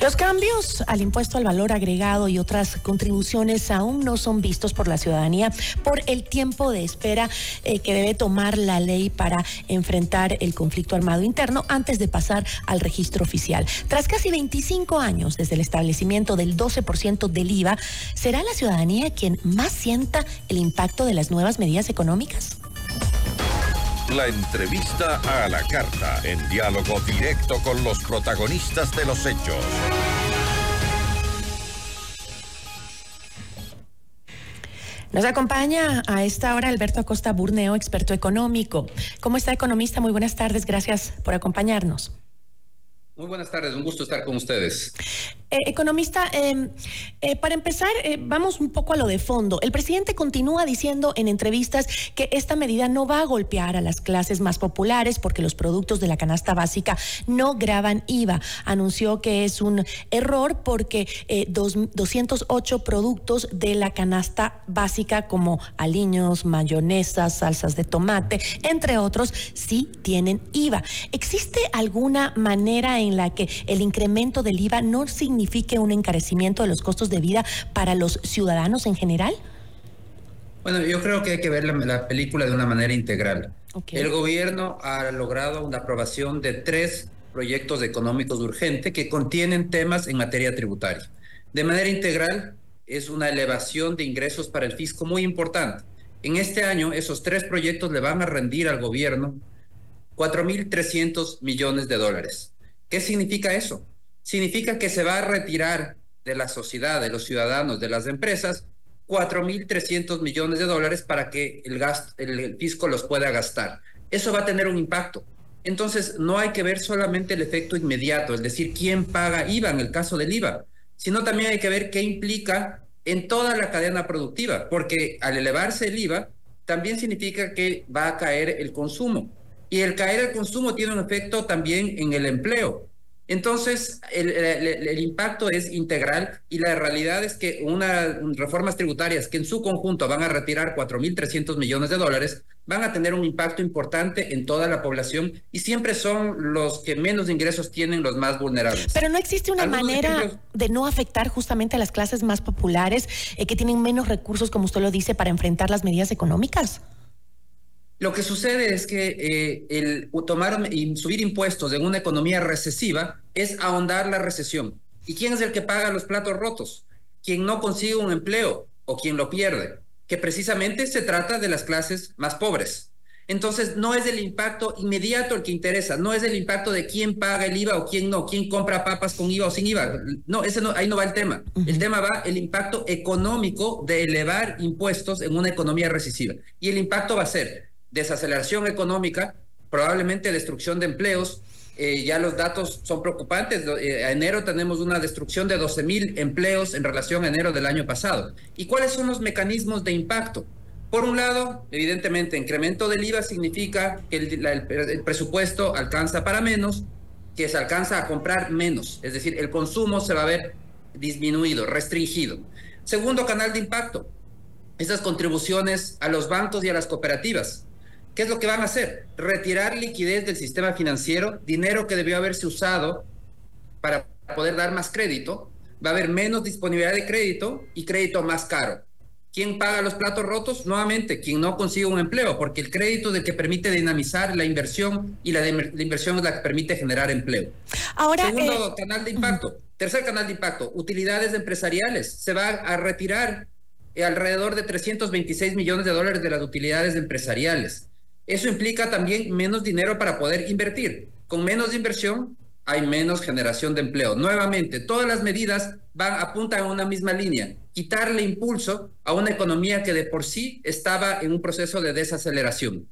Los cambios al impuesto al valor agregado y otras contribuciones aún no son vistos por la ciudadanía por el tiempo de espera eh, que debe tomar la ley para enfrentar el conflicto armado interno antes de pasar al registro oficial. Tras casi 25 años desde el establecimiento del 12% del IVA, ¿será la ciudadanía quien más sienta el impacto de las nuevas medidas económicas? La entrevista a la carta, en diálogo directo con los protagonistas de los hechos. Nos acompaña a esta hora Alberto Acosta Burneo, experto económico. ¿Cómo está, economista? Muy buenas tardes, gracias por acompañarnos. Muy buenas tardes, un gusto estar con ustedes. Eh, economista, em, eh, para empezar, eh, vamos un poco a lo de fondo. El presidente continúa diciendo en entrevistas que esta medida no va a golpear a las clases más populares porque los productos de la canasta básica no graban IVA. Anunció que es un error porque dos, 208 productos de la canasta básica como aliños, mayonesas, salsas de tomate, entre otros, sí tienen IVA. ¿Existe alguna manera en la que el incremento del IVA no significa signifique un encarecimiento de los costos de vida para los ciudadanos en general? Bueno, yo creo que hay que ver la, película de una manera integral. El gobierno ha logrado una aprobación de tres proyectos económicos urgentes que contienen temas en materia tributaria. De manera integral, es una elevación de ingresos para el fisco muy importante. En este año, esos tres proyectos le van a rendir al gobierno 4.300 millones de dólares. ¿Qué significa eso? Significa que se va a retirar de la sociedad, de los ciudadanos, de las empresas, 4.300 millones de dólares para que el, gasto, el, fisco los pueda gastar. Eso va a tener un impacto. Entonces, no hay que ver solamente el efecto inmediato, es decir, quién paga IVA en el caso del IVA, sino también hay que ver qué implica en toda la cadena productiva, porque al elevarse el IVA, también significa que va a caer el consumo. Y el caer el consumo tiene un efecto también en el empleo. Entonces, el, impacto es integral y la realidad es que unas reformas tributarias que en su conjunto van a retirar 4.300 millones de dólares van a tener un impacto importante en toda la población y siempre son los que menos ingresos tienen los más vulnerables. Pero no existe una manera de no afectar justamente a las clases más populares eh, que tienen menos recursos, como usted lo dice, para enfrentar las medidas económicas. Lo que sucede es que eh, el tomar y subir impuestos en una economía recesiva es ahondar la recesión. ¿Y quién es el que paga los platos rotos? Quien no consigue un empleo o quien lo pierde, que precisamente se trata de las clases más pobres. Entonces, no es el impacto inmediato el que interesa, no es el impacto de quién paga el IVA o quién no, quién compra papas con IVA o sin IVA. No, ese no, ahí no va el tema. El tema va el impacto económico de elevar impuestos en una economía recesiva. Y el impacto va a ser desaceleración económica, probablemente destrucción de empleos. Eh, ya los datos son preocupantes. Eh, a enero tenemos una destrucción de 12 mil empleos en relación a enero del año pasado. ¿Y cuáles son los mecanismos de impacto? Por un lado, evidentemente, incremento del IVA significa que el, el, presupuesto alcanza para menos, que se alcanza a comprar menos, es decir, el consumo se va a ver disminuido, restringido. Segundo canal de impacto, esas contribuciones a los bancos y a las cooperativas. ¿Qué es lo que van a hacer? Retirar liquidez del sistema financiero, dinero que debió haberse usado para poder dar más crédito. Va a haber menos disponibilidad de crédito y crédito más caro. ¿Quién paga los platos rotos? Nuevamente, quien no consigue un empleo, porque el crédito es el que permite dinamizar la inversión y la, inversión es la que permite generar empleo. Ahora, Segundo eh, canal de impacto. Tercer canal de impacto, utilidades empresariales. Se va a retirar alrededor de 326 millones de dólares de las utilidades empresariales. Eso implica también menos dinero para poder invertir. Con menos inversión hay menos generación de empleo. Nuevamente, todas las medidas van apuntan a una misma línea, quitarle impulso a una economía que de por sí estaba en un proceso de desaceleración.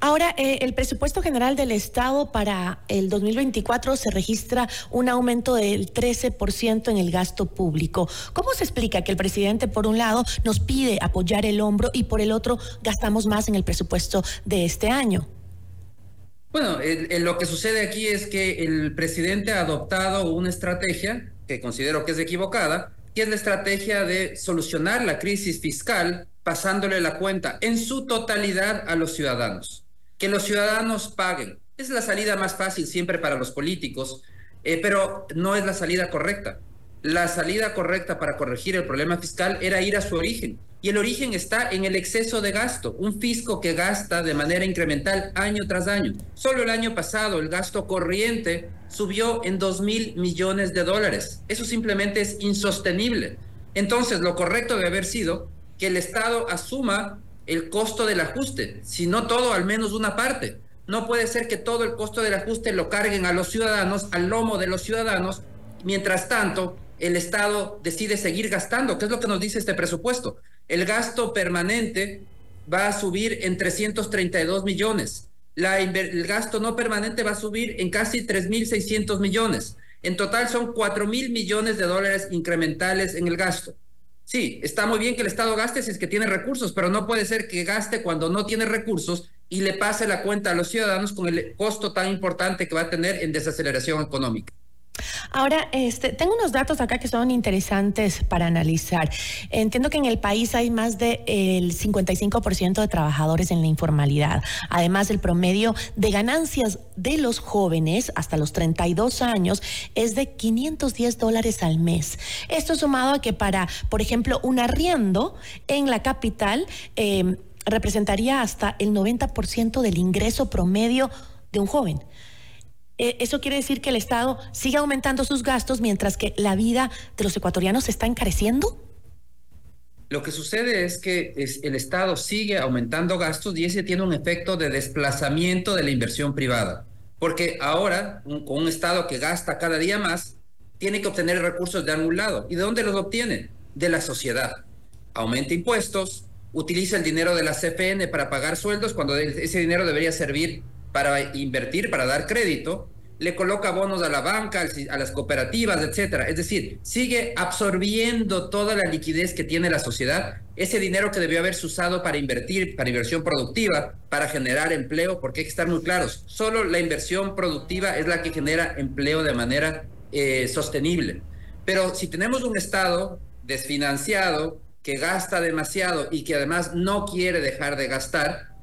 Ahora, eh, el presupuesto general del Estado para el 2024 se registra un aumento del 13% en el gasto público. ¿Cómo se explica que el presidente, por un lado, nos pide apoyar el hombro y por el otro gastamos más en el presupuesto de este año? Bueno, lo que sucede aquí es que el presidente ha adoptado una estrategia que considero que es equivocada, que es la estrategia de solucionar la crisis fiscal pasándole la cuenta en su totalidad a los ciudadanos que los ciudadanos paguen. Es la salida más fácil siempre para los políticos eh, pero no es la salida correcta. La salida correcta para corregir el problema fiscal era ir a su origen. Y el origen está en el exceso de gasto, un fisco que gasta de manera incremental año tras año. Solo el año pasado el gasto corriente subió en 2 mil millones de dólares. Eso simplemente es insostenible. Entonces, lo correcto debe haber sido que el Estado asuma el costo del ajuste, si no todo, al menos una parte. No puede ser que todo el costo del ajuste lo carguen a los ciudadanos, al lomo de los ciudadanos, mientras tanto el Estado decide seguir gastando, ¿Qué es lo que nos dice este presupuesto. El gasto permanente va a subir en 332 millones. El gasto no permanente va a subir en casi 3.600 millones. En total son 4.000 millones de dólares incrementales en el gasto. Sí, está muy bien que el Estado gaste si es que tiene recursos, pero no puede ser que gaste cuando no tiene recursos y le pase la cuenta a los ciudadanos con el costo tan importante que va a tener en desaceleración económica. Ahora, este, tengo unos datos acá que son interesantes para analizar. Entiendo que en el país hay más del de 55% de trabajadores en la informalidad. Además, el promedio de ganancias de los jóvenes hasta los 32 años es de 510 dólares al mes. Esto sumado a que para, por ejemplo, un arriendo en la capital eh, representaría hasta el 90% del ingreso promedio de un joven. Eh, eso quiere decir que el Estado sigue aumentando sus gastos mientras que la vida de los ecuatorianos está encareciendo. Lo que sucede es que el Estado sigue aumentando gastos y ese tiene un efecto de desplazamiento de la inversión privada. Porque ahora, con un Estado que gasta cada día más, tiene que obtener recursos de algún lado. ¿Y de dónde los obtiene? De la sociedad. Aumenta impuestos, utiliza el dinero de la CFN para pagar sueldos cuando ese dinero debería servir para invertir, para dar crédito, le coloca bonos a la banca, a las cooperativas, etcétera. Es decir, sigue absorbiendo toda la liquidez que tiene la sociedad, ese dinero que debió haberse usado para invertir, para inversión productiva, para generar empleo, porque hay que estar muy claros, solo la inversión productiva es la que genera empleo de manera eh, sostenible. Pero si tenemos un Estado desfinanciado, que gasta demasiado y que además no quiere dejar de gastar,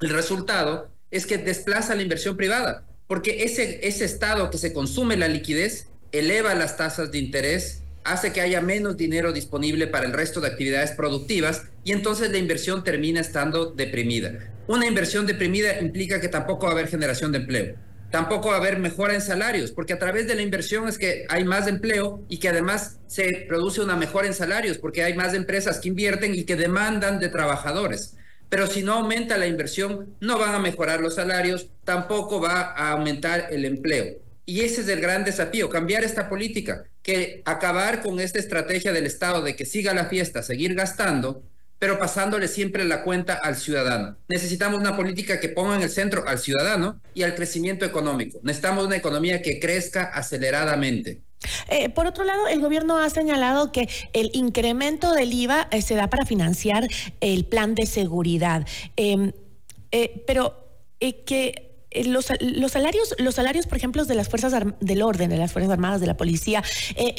el resultado es que desplaza la inversión privada, porque ese, ese estado que se consume la liquidez eleva las tasas de interés, hace que haya menos dinero disponible para el resto de actividades productivas y entonces la inversión termina estando deprimida. Una inversión deprimida implica que tampoco va a haber generación de empleo, tampoco va a haber mejora en salarios, porque a través de la inversión es que hay más empleo y que además se produce una mejora en salarios, porque hay más empresas que invierten y que demandan de trabajadores pero si no aumenta la inversión, no van a mejorar los salarios, tampoco va a aumentar el empleo. Y ese es el gran desafío, cambiar esta política, que acabar con esta estrategia del Estado de que siga la fiesta, seguir gastando, pero pasándole siempre la cuenta al ciudadano. Necesitamos una política que ponga en el centro al ciudadano y al crecimiento económico. Necesitamos una economía que crezca aceleradamente. Eh, por otro lado, el gobierno ha señalado que el incremento del IVA eh, se da para financiar el plan de seguridad, em, eh, pero que los, salarios, los salarios, por ejemplo, de las fuerzas del orden, de las fuerzas armadas, de la policía,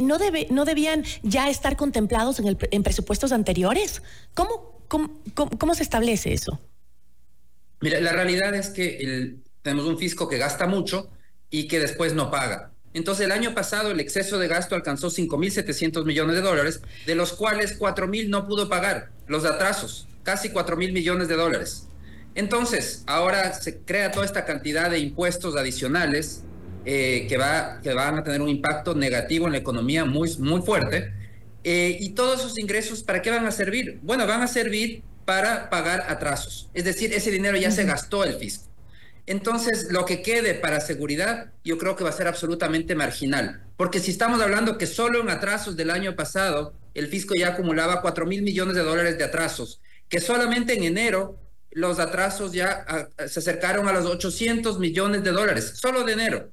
no debe, no debían ya estar contemplados en, el, en presupuestos anteriores. ¿Cómo, cómo, se establece eso? Mira, la realidad es que tenemos un fisco que gasta mucho y que después no paga. Entonces, el año pasado el exceso de gasto alcanzó 5.700 millones de dólares, de los cuales 4.000 no pudo pagar los atrasos, casi 4.000 millones de dólares. Entonces, ahora se crea toda esta cantidad de impuestos adicionales eh, que, va, que van a tener un impacto negativo en la economía muy, muy fuerte. Eh, y todos esos ingresos, ¿para qué van a servir? Bueno, van a servir para pagar atrasos. Es decir, ese dinero ya se gastó el fisco. Entonces, lo que quede para seguridad, yo creo que va a ser absolutamente marginal. Porque si estamos hablando que solo en atrasos del año pasado, el fisco ya acumulaba 4 mil millones de dólares de atrasos, que solamente en enero los atrasos ya ah, se acercaron a los 800 millones de dólares, solo de enero.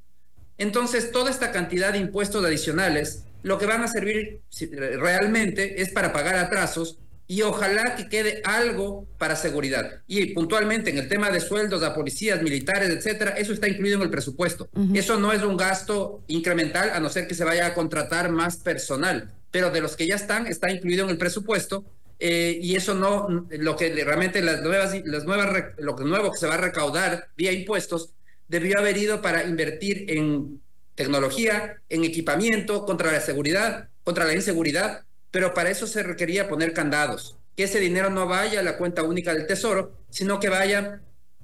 Entonces, toda esta cantidad de impuestos adicionales, lo que van a servir realmente es para pagar atrasos y ojalá que quede algo para seguridad. Y puntualmente en el tema de sueldos a policías, militares, etcétera, eso está incluido en el presupuesto. Eso no es un gasto incremental, a no ser que se vaya a contratar más personal, pero de los que ya están, está incluido en el presupuesto. Eh, y eso no, lo que realmente las nuevas, las nuevas, lo nuevo que se va a recaudar vía impuestos, debió haber ido para invertir en tecnología, en equipamiento, contra la seguridad, contra la inseguridad, pero para eso se requería poner candados, que ese dinero no vaya a la cuenta única del Tesoro, sino que vaya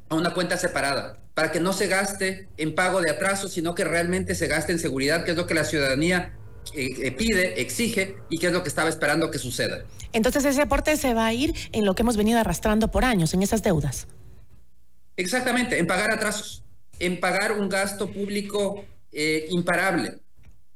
a una cuenta separada, para que no se gaste en pago de atraso, sino que realmente se gaste en seguridad, que es lo que la ciudadanía eh, eh, pide, exige y que es lo que estaba esperando que suceda. Entonces ese aporte se va a ir en lo que hemos venido arrastrando por años, en esas deudas. Exactamente, en pagar atrasos, en pagar un gasto público eh, imparable,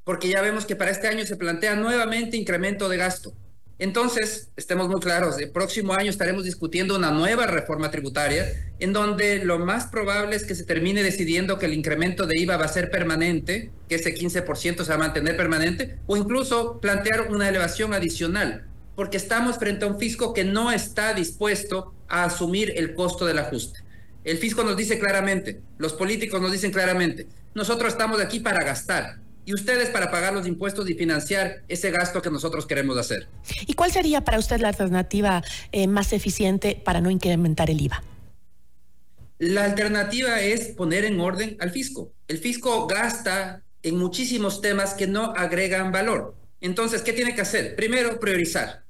porque ya vemos que para este año se plantea nuevamente incremento de gasto. Entonces, estemos muy claros, el próximo año estaremos discutiendo una nueva reforma tributaria en donde lo más probable es que se termine decidiendo que el incremento de IVA va a ser permanente, que ese 15% se va a mantener permanente, o incluso plantear una elevación adicional, porque estamos frente a un fisco que no está dispuesto a asumir el costo del ajuste. El fisco nos dice claramente, los políticos nos dicen claramente, nosotros estamos aquí para gastar, y ustedes para pagar los impuestos y financiar ese gasto que nosotros queremos hacer. ¿Y cuál sería para usted la alternativa eh, más eficiente para no incrementar el IVA? La alternativa es poner en orden al fisco. El fisco gasta en muchísimos temas que no agregan valor. Entonces, ¿qué tiene que hacer? Primero, priorizar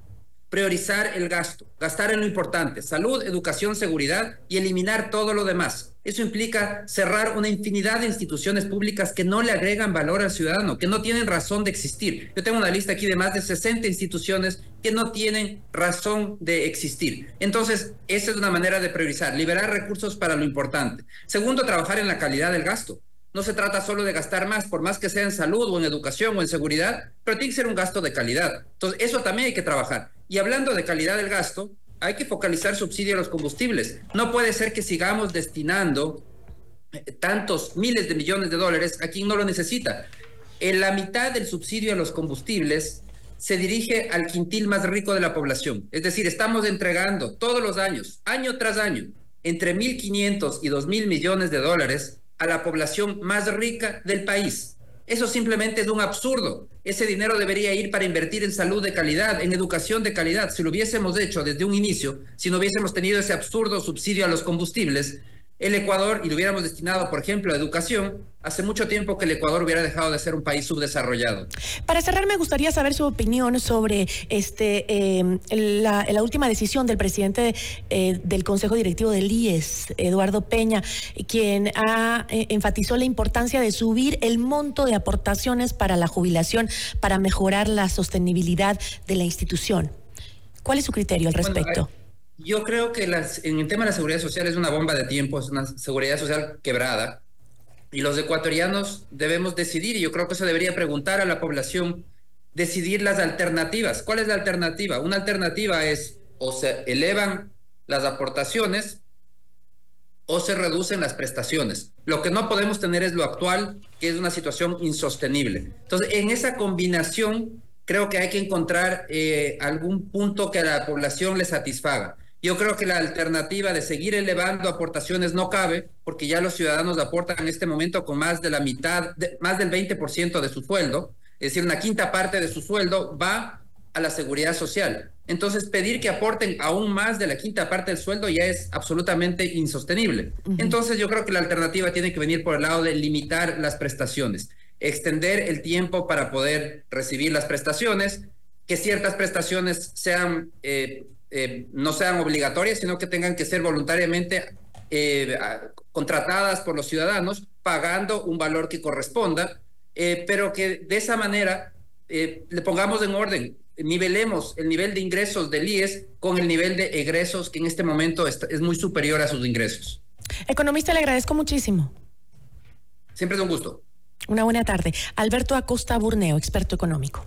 priorizar el gasto, gastar en lo importante, salud, educación, seguridad y eliminar todo lo demás. Eso implica cerrar una infinidad de instituciones públicas que no le agregan valor al ciudadano, que no tienen razón de existir. Yo tengo una lista aquí de más de 60 instituciones que no tienen razón de existir. Entonces, esa es una manera de priorizar, liberar recursos para lo importante. Segundo, trabajar en la calidad del gasto. No se trata solo de gastar más, por más que sea en salud o en educación o en seguridad, pero tiene que ser un gasto de calidad. Entonces, eso también hay que trabajar. Y hablando de calidad del gasto, hay que focalizar subsidio a los combustibles. No puede ser que sigamos destinando eh, tantos miles de millones de dólares a quien no lo necesita. En la mitad del subsidio a los combustibles se dirige al quintil más rico de la población. Es decir, estamos entregando todos los años, año tras año, entre 1.500 y 2.000 millones de dólares a la población más rica del país. Eso simplemente es un absurdo. Ese dinero debería ir para invertir en salud de calidad, en educación de calidad. Si lo hubiésemos hecho desde un inicio, si no hubiésemos tenido ese absurdo subsidio a los combustibles, el Ecuador y lo hubiéramos destinado, por ejemplo, a educación, hace mucho tiempo que el Ecuador hubiera dejado de ser un país subdesarrollado. Para cerrar, me gustaría saber su opinión sobre este eh, la, última decisión del presidente eh, del Consejo Directivo del IES, Eduardo Peña, quien ha, eh, enfatizó la importancia de subir el monto de aportaciones para la jubilación para mejorar la sostenibilidad de la institución. ¿Cuál es su criterio al respecto? Yo creo que las, en el tema de la seguridad social es una bomba de tiempo, es una seguridad social quebrada. Y los ecuatorianos debemos decidir, y yo creo que se debería preguntar a la población, decidir las alternativas. ¿Cuál es la alternativa? Una alternativa es o se elevan las aportaciones o se reducen las prestaciones. Lo que no podemos tener es lo actual, que es una situación insostenible. Entonces, en esa combinación, creo que hay que encontrar eh, algún punto que a la población le satisfaga. Yo creo que la alternativa de seguir elevando aportaciones no cabe, porque ya los ciudadanos aportan en este momento con más de la mitad, más del 20% de su sueldo, es decir, una quinta parte de su sueldo va a la seguridad social. Entonces, pedir que aporten aún más de la quinta parte del sueldo ya es absolutamente insostenible. Entonces, yo creo que la alternativa tiene que venir por el lado de limitar las prestaciones, extender el tiempo para poder recibir las prestaciones, que ciertas prestaciones sean eh, eh, no sean obligatorias, sino que tengan que ser voluntariamente eh, contratadas por los ciudadanos, pagando un valor que corresponda, eh, pero que de esa manera le pongamos en orden, nivelemos el nivel de ingresos del IES con el nivel de egresos que en este momento es muy superior a sus ingresos. Economista, le agradezco muchísimo. Siempre es un gusto. Una buena tarde. Alberto Acosta Burneo, experto económico.